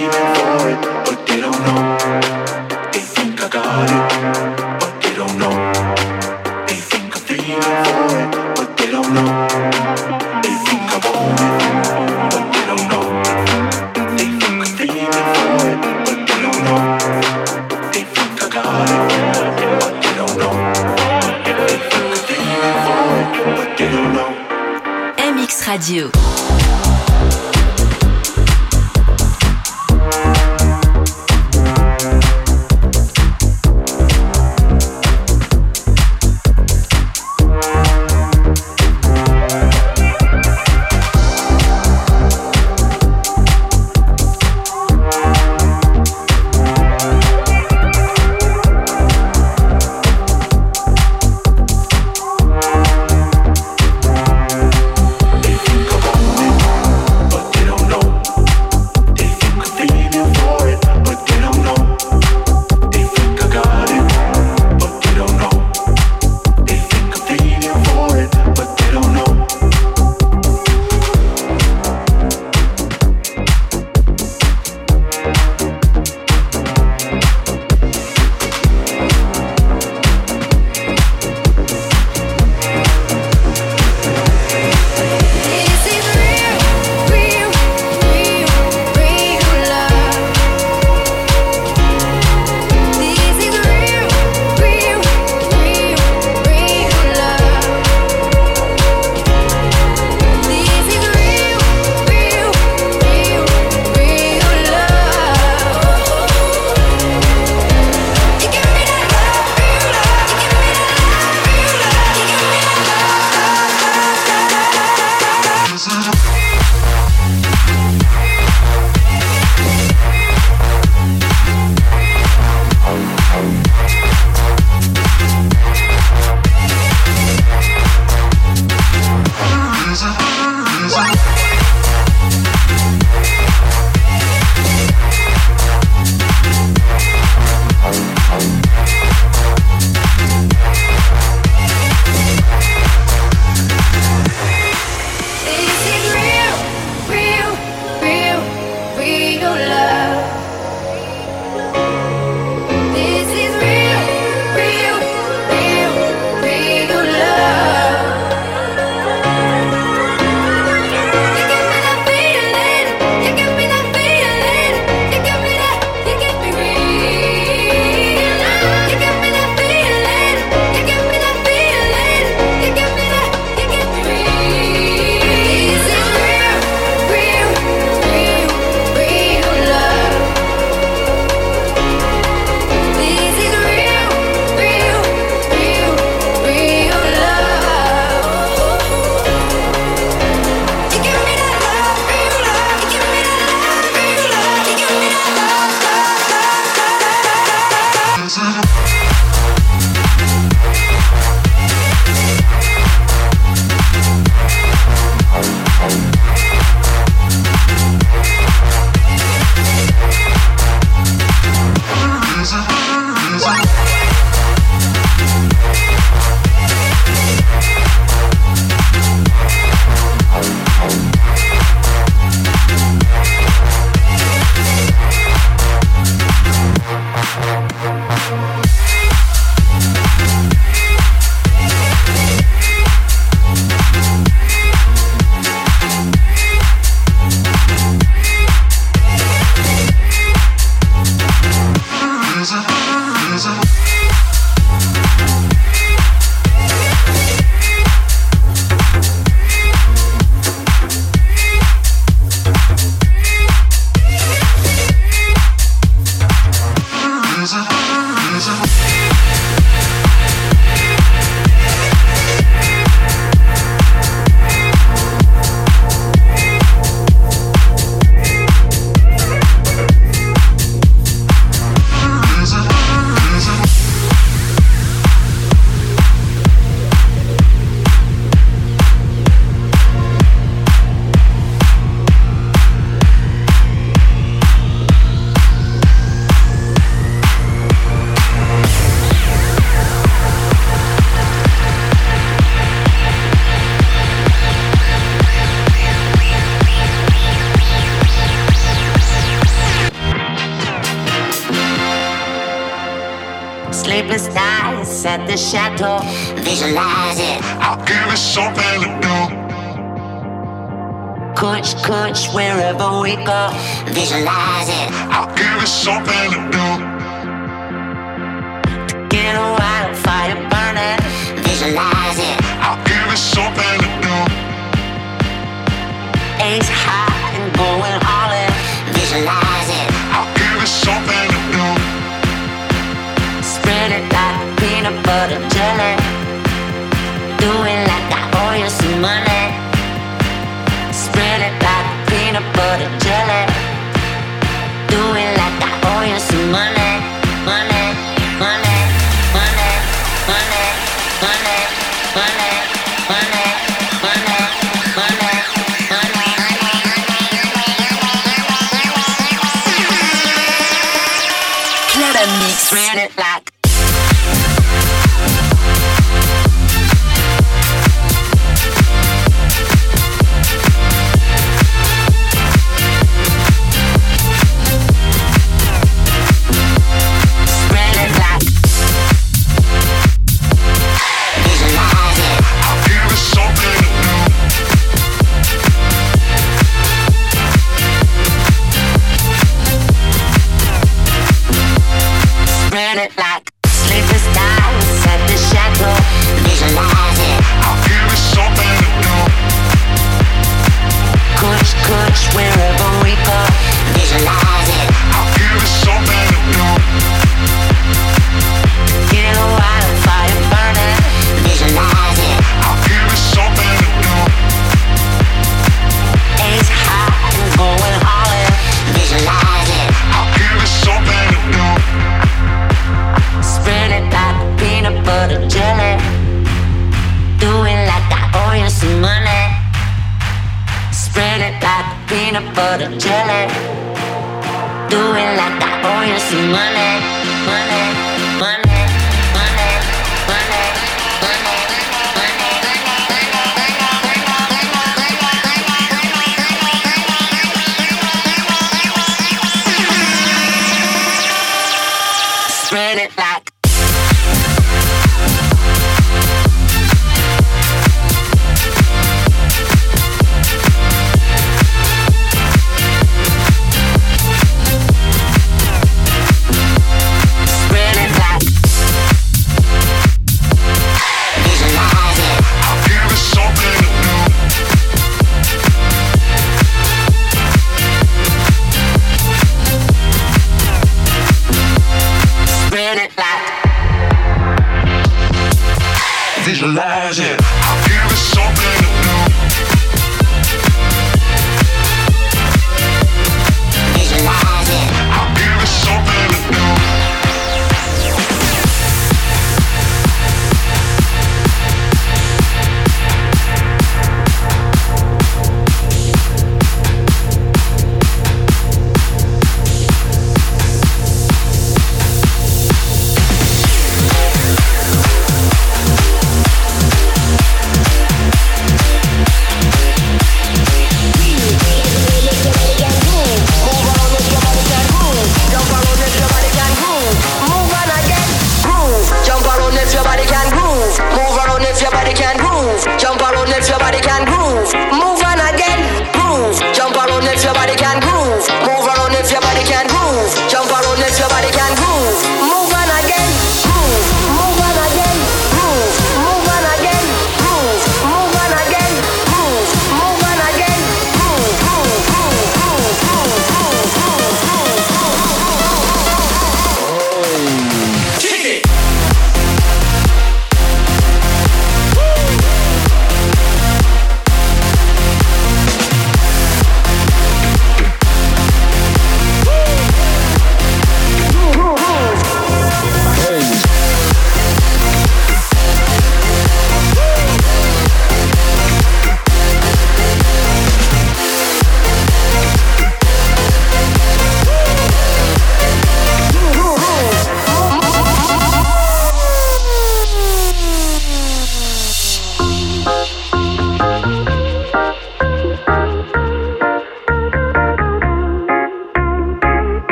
leaving.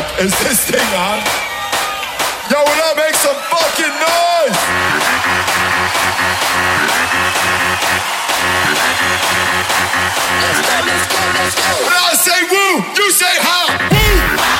Heck is this thing on? Yo, will I make some fucking noise? Let's go, let's go! When I say woo, you say how. When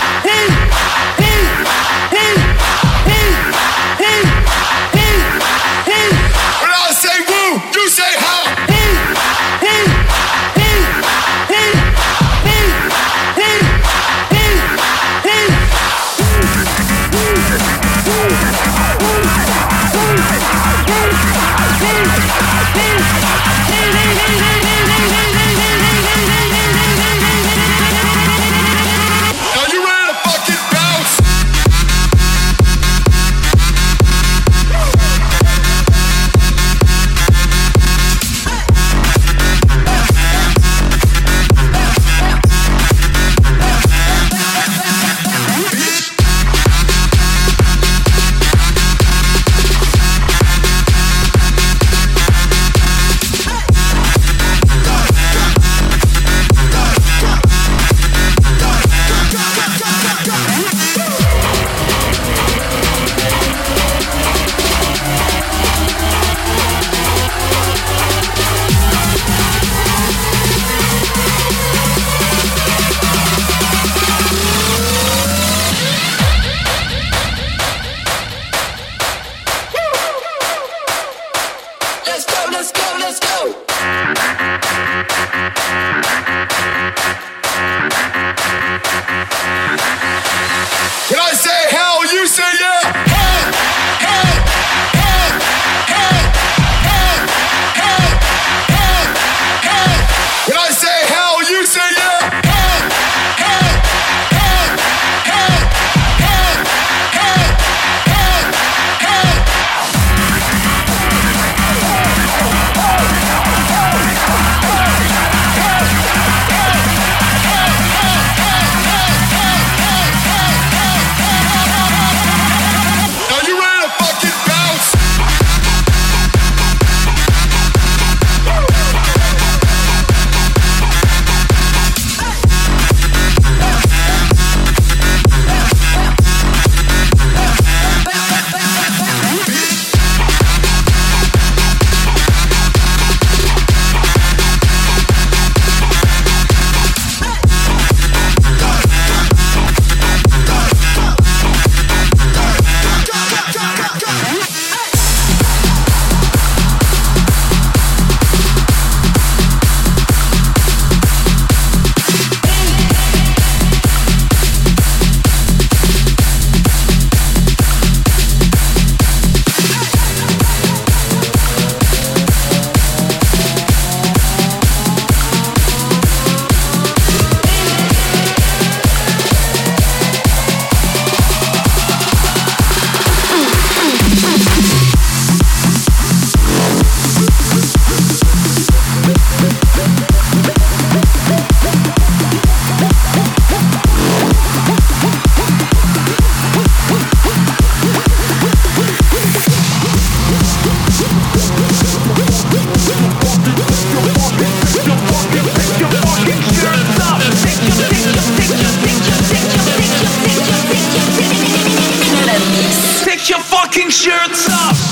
fucking shirts off.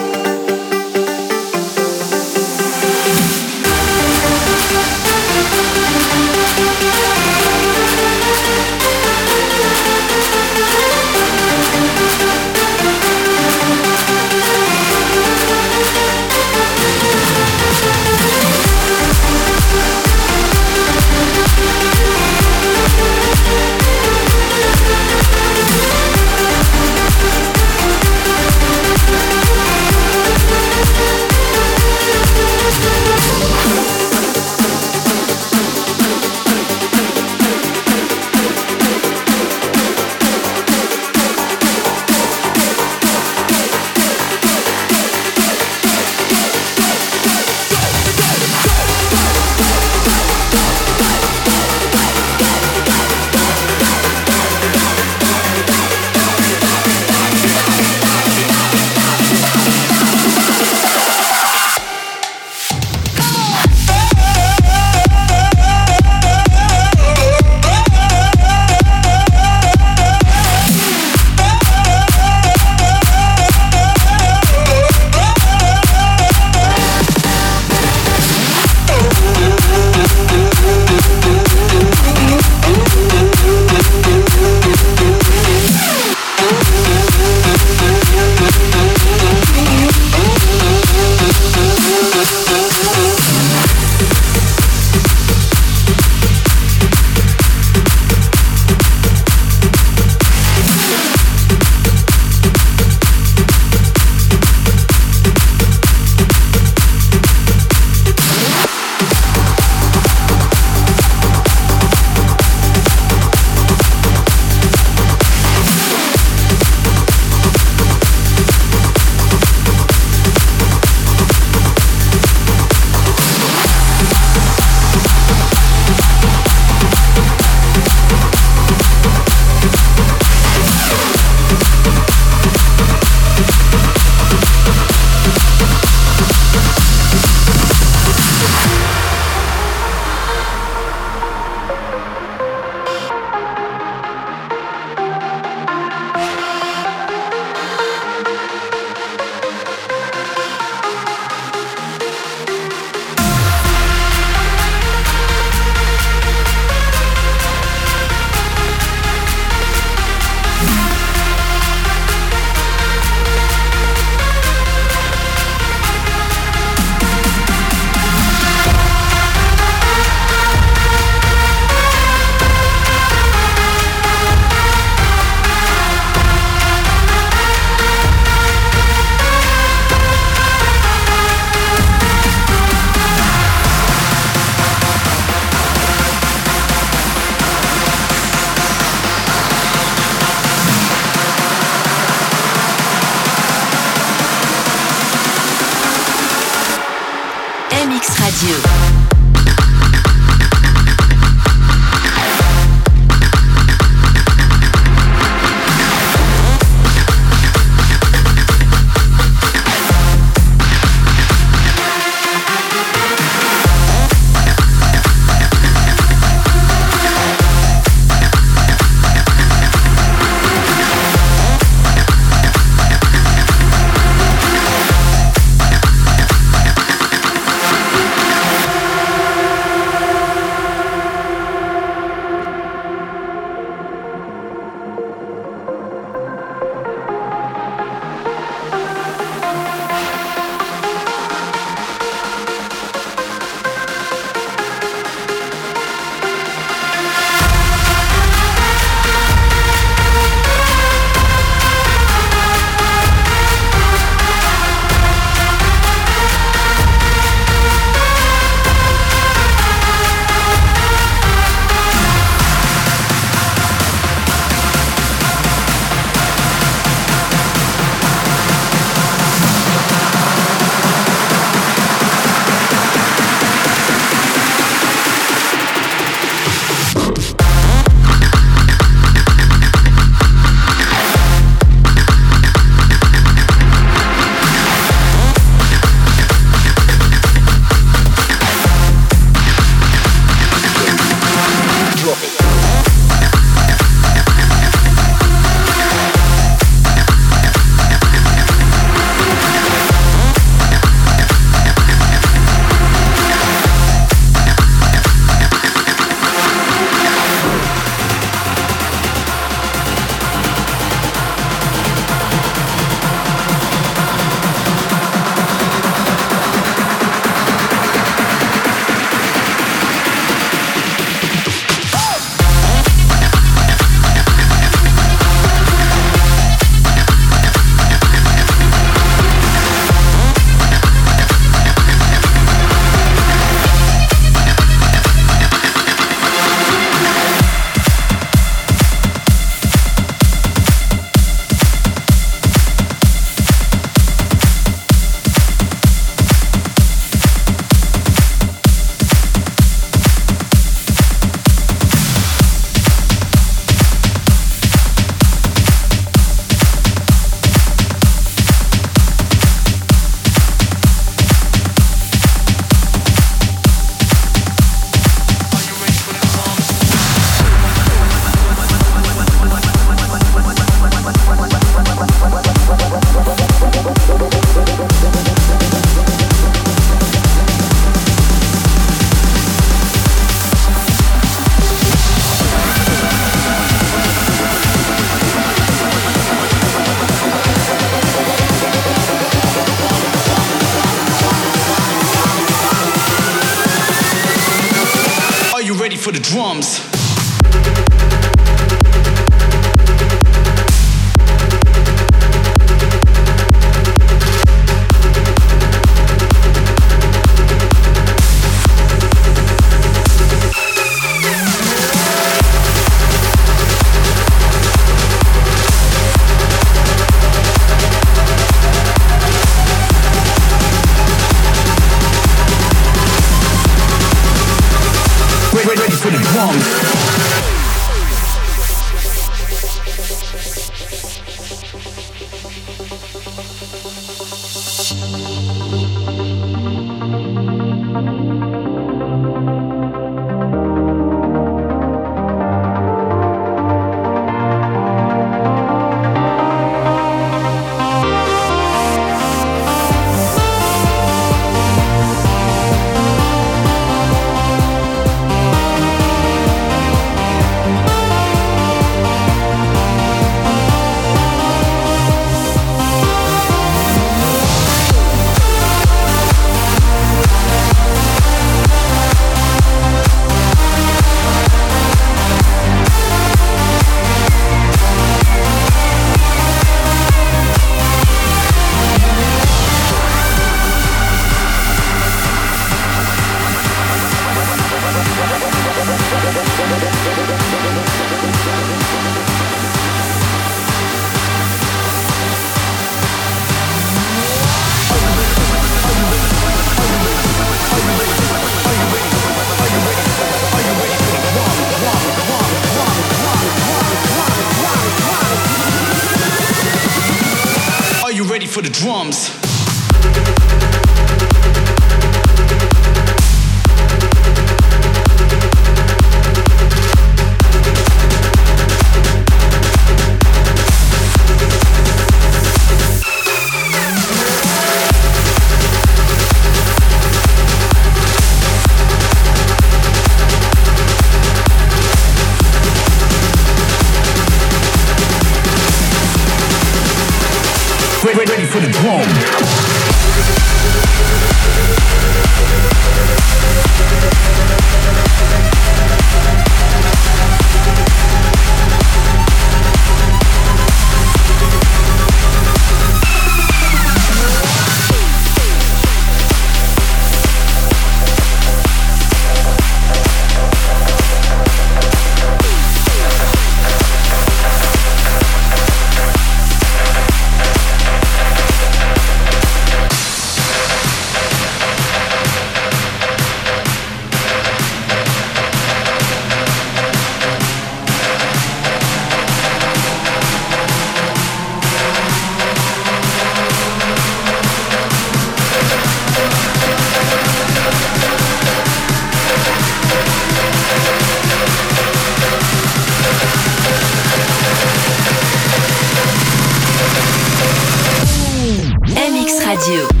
Radio.